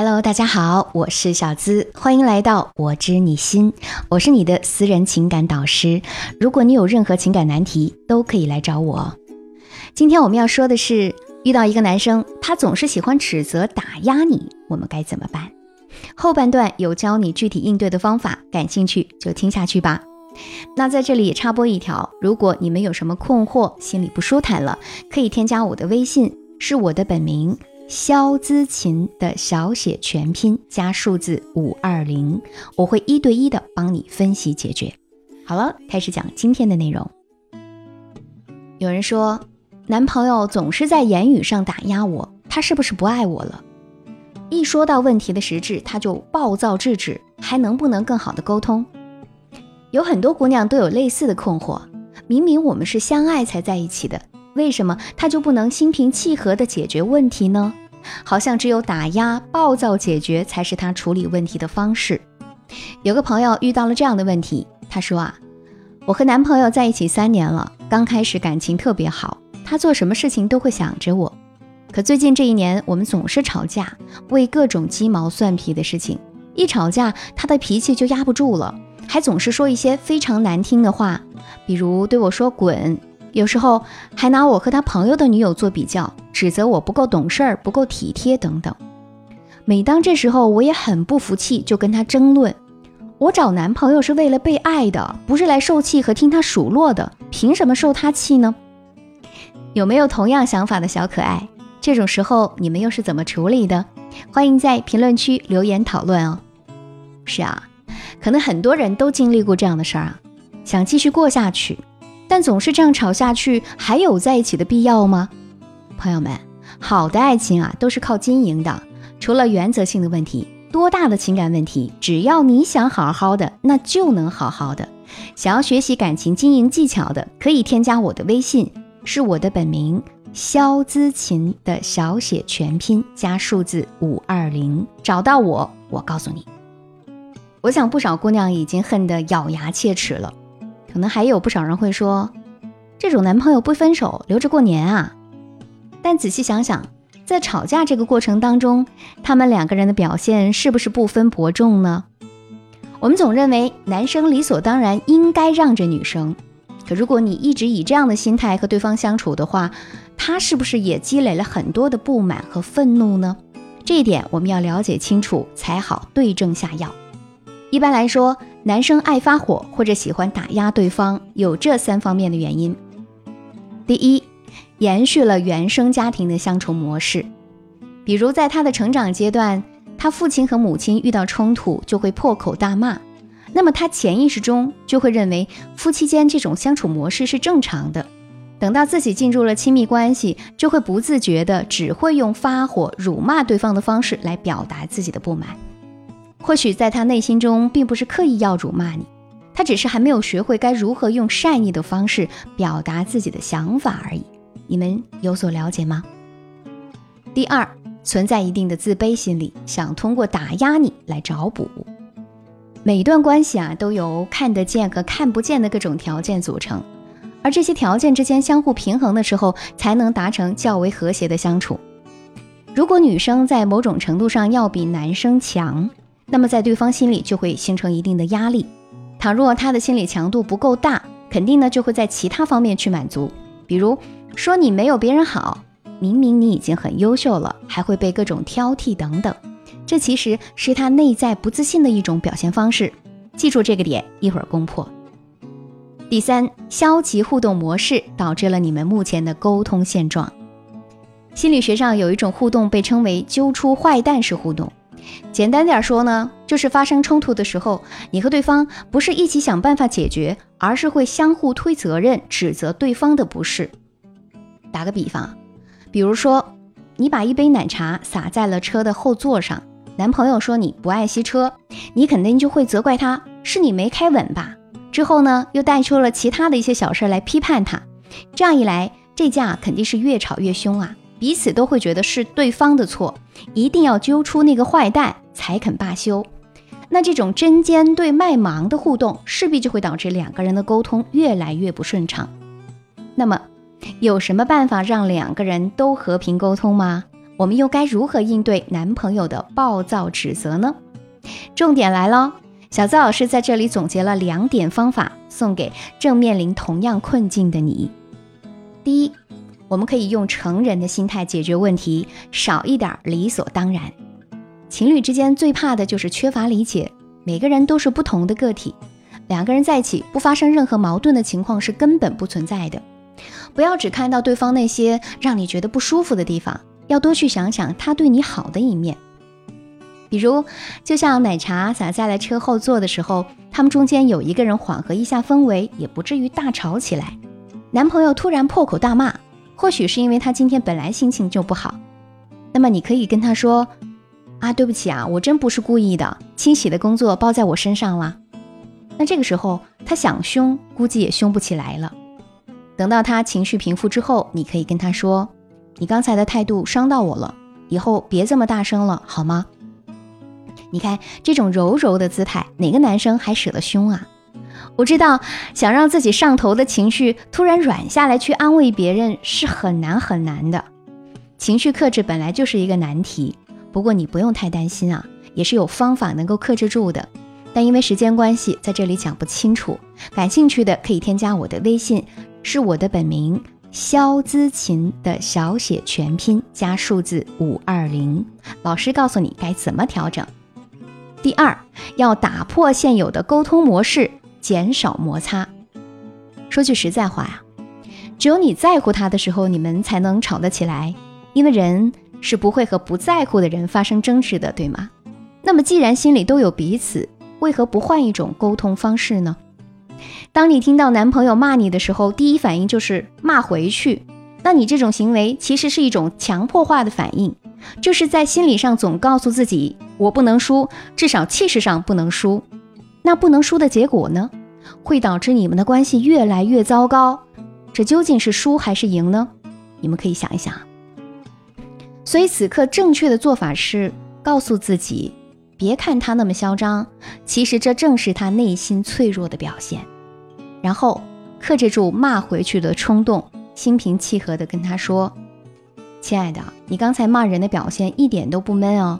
Hello，大家好，我是小资，欢迎来到我知你心，我是你的私人情感导师。如果你有任何情感难题，都可以来找我。今天我们要说的是，遇到一个男生，他总是喜欢指责、打压你，我们该怎么办？后半段有教你具体应对的方法，感兴趣就听下去吧。那在这里也插播一条，如果你们有什么困惑，心里不舒坦了，可以添加我的微信，是我的本名。肖姿琴的小写全拼加数字五二零，我会一对一的帮你分析解决。好了，开始讲今天的内容。有人说，男朋友总是在言语上打压我，他是不是不爱我了？一说到问题的实质，他就暴躁制止，还能不能更好的沟通？有很多姑娘都有类似的困惑，明明我们是相爱才在一起的。为什么他就不能心平气和地解决问题呢？好像只有打压、暴躁解决才是他处理问题的方式。有个朋友遇到了这样的问题，他说啊，我和男朋友在一起三年了，刚开始感情特别好，他做什么事情都会想着我。可最近这一年，我们总是吵架，为各种鸡毛蒜皮的事情。一吵架，他的脾气就压不住了，还总是说一些非常难听的话，比如对我说滚。有时候还拿我和他朋友的女友做比较，指责我不够懂事儿、不够体贴等等。每当这时候，我也很不服气，就跟他争论：我找男朋友是为了被爱的，不是来受气和听他数落的，凭什么受他气呢？有没有同样想法的小可爱？这种时候你们又是怎么处理的？欢迎在评论区留言讨论哦。是啊，可能很多人都经历过这样的事儿啊，想继续过下去。但总是这样吵下去，还有在一起的必要吗？朋友们，好的爱情啊，都是靠经营的。除了原则性的问题，多大的情感问题，只要你想好好的，那就能好好的。想要学习感情经营技巧的，可以添加我的微信，是我的本名肖姿琴的小写全拼加数字五二零，找到我，我告诉你。我想不少姑娘已经恨得咬牙切齿了。可能还有不少人会说，这种男朋友不分手留着过年啊？但仔细想想，在吵架这个过程当中，他们两个人的表现是不是不分伯仲呢？我们总认为男生理所当然应该让着女生，可如果你一直以这样的心态和对方相处的话，他是不是也积累了很多的不满和愤怒呢？这一点我们要了解清楚才好，对症下药。一般来说，男生爱发火或者喜欢打压对方，有这三方面的原因。第一，延续了原生家庭的相处模式，比如在他的成长阶段，他父亲和母亲遇到冲突就会破口大骂，那么他潜意识中就会认为夫妻间这种相处模式是正常的。等到自己进入了亲密关系，就会不自觉的只会用发火、辱骂对方的方式来表达自己的不满。或许在他内心中，并不是刻意要辱骂你，他只是还没有学会该如何用善意的方式表达自己的想法而已。你们有所了解吗？第二，存在一定的自卑心理，想通过打压你来找补。每一段关系啊，都由看得见和看不见的各种条件组成，而这些条件之间相互平衡的时候，才能达成较为和谐的相处。如果女生在某种程度上要比男生强，那么在对方心里就会形成一定的压力。倘若他的心理强度不够大，肯定呢就会在其他方面去满足，比如说你没有别人好，明明你已经很优秀了，还会被各种挑剔等等。这其实是他内在不自信的一种表现方式。记住这个点，一会儿攻破。第三，消极互动模式导致了你们目前的沟通现状。心理学上有一种互动被称为揪出坏蛋式互动。简单点说呢，就是发生冲突的时候，你和对方不是一起想办法解决，而是会相互推责任，指责对方的不是。打个比方，比如说你把一杯奶茶洒在了车的后座上，男朋友说你不爱惜车，你肯定就会责怪他是你没开稳吧。之后呢，又带出了其他的一些小事来批判他，这样一来，这架肯定是越吵越凶啊。彼此都会觉得是对方的错，一定要揪出那个坏蛋才肯罢休。那这种针尖对麦芒的互动，势必就会导致两个人的沟通越来越不顺畅。那么，有什么办法让两个人都和平沟通吗？我们又该如何应对男朋友的暴躁指责呢？重点来了，小资老师在这里总结了两点方法，送给正面临同样困境的你。第一，我们可以用成人的心态解决问题，少一点理所当然。情侣之间最怕的就是缺乏理解，每个人都是不同的个体，两个人在一起不发生任何矛盾的情况是根本不存在的。不要只看到对方那些让你觉得不舒服的地方，要多去想想他对你好的一面。比如，就像奶茶洒在了车后座的时候，他们中间有一个人缓和一下氛围，也不至于大吵起来。男朋友突然破口大骂，或许是因为他今天本来心情就不好。那么你可以跟他说：“啊，对不起啊，我真不是故意的，清洗的工作包在我身上了。”那这个时候他想凶，估计也凶不起来了。等到他情绪平复之后，你可以跟他说：“你刚才的态度伤到我了，以后别这么大声了，好吗？”你看这种柔柔的姿态，哪个男生还舍得凶啊？我知道，想让自己上头的情绪突然软下来去安慰别人是很难很难的。情绪克制本来就是一个难题，不过你不用太担心啊，也是有方法能够克制住的。但因为时间关系，在这里讲不清楚。感兴趣的可以添加我的微信，是我的本名肖姿琴的小写全拼加数字五二零，老师告诉你该怎么调整。第二，要打破现有的沟通模式。减少摩擦。说句实在话呀，只有你在乎他的时候，你们才能吵得起来。因为人是不会和不在乎的人发生争执的，对吗？那么既然心里都有彼此，为何不换一种沟通方式呢？当你听到男朋友骂你的时候，第一反应就是骂回去。那你这种行为其实是一种强迫化的反应，就是在心理上总告诉自己，我不能输，至少气势上不能输。那不能输的结果呢，会导致你们的关系越来越糟糕。这究竟是输还是赢呢？你们可以想一想。所以此刻正确的做法是告诉自己，别看他那么嚣张，其实这正是他内心脆弱的表现。然后克制住骂回去的冲动，心平气和地跟他说：“亲爱的，你刚才骂人的表现一点都不闷哦。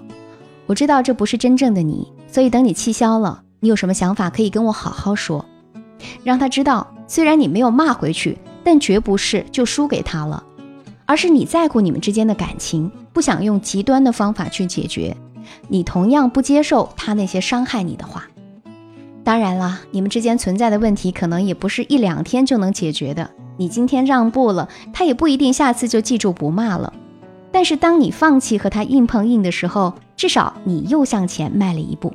我知道这不是真正的你，所以等你气消了。”你有什么想法可以跟我好好说，让他知道，虽然你没有骂回去，但绝不是就输给他了，而是你在乎你们之间的感情，不想用极端的方法去解决。你同样不接受他那些伤害你的话。当然了，你们之间存在的问题可能也不是一两天就能解决的。你今天让步了，他也不一定下次就记住不骂了。但是当你放弃和他硬碰硬的时候，至少你又向前迈了一步。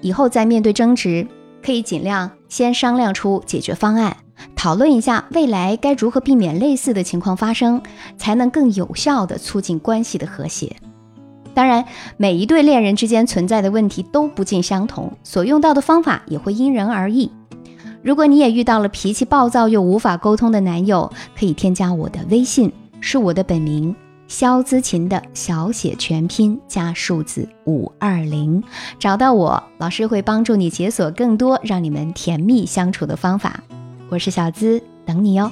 以后再面对争执，可以尽量先商量出解决方案，讨论一下未来该如何避免类似的情况发生，才能更有效地促进关系的和谐。当然，每一对恋人之间存在的问题都不尽相同，所用到的方法也会因人而异。如果你也遇到了脾气暴躁又无法沟通的男友，可以添加我的微信，是我的本名。肖姿琴的小写全拼加数字五二零，找到我，老师会帮助你解锁更多让你们甜蜜相处的方法。我是小姿，等你哟。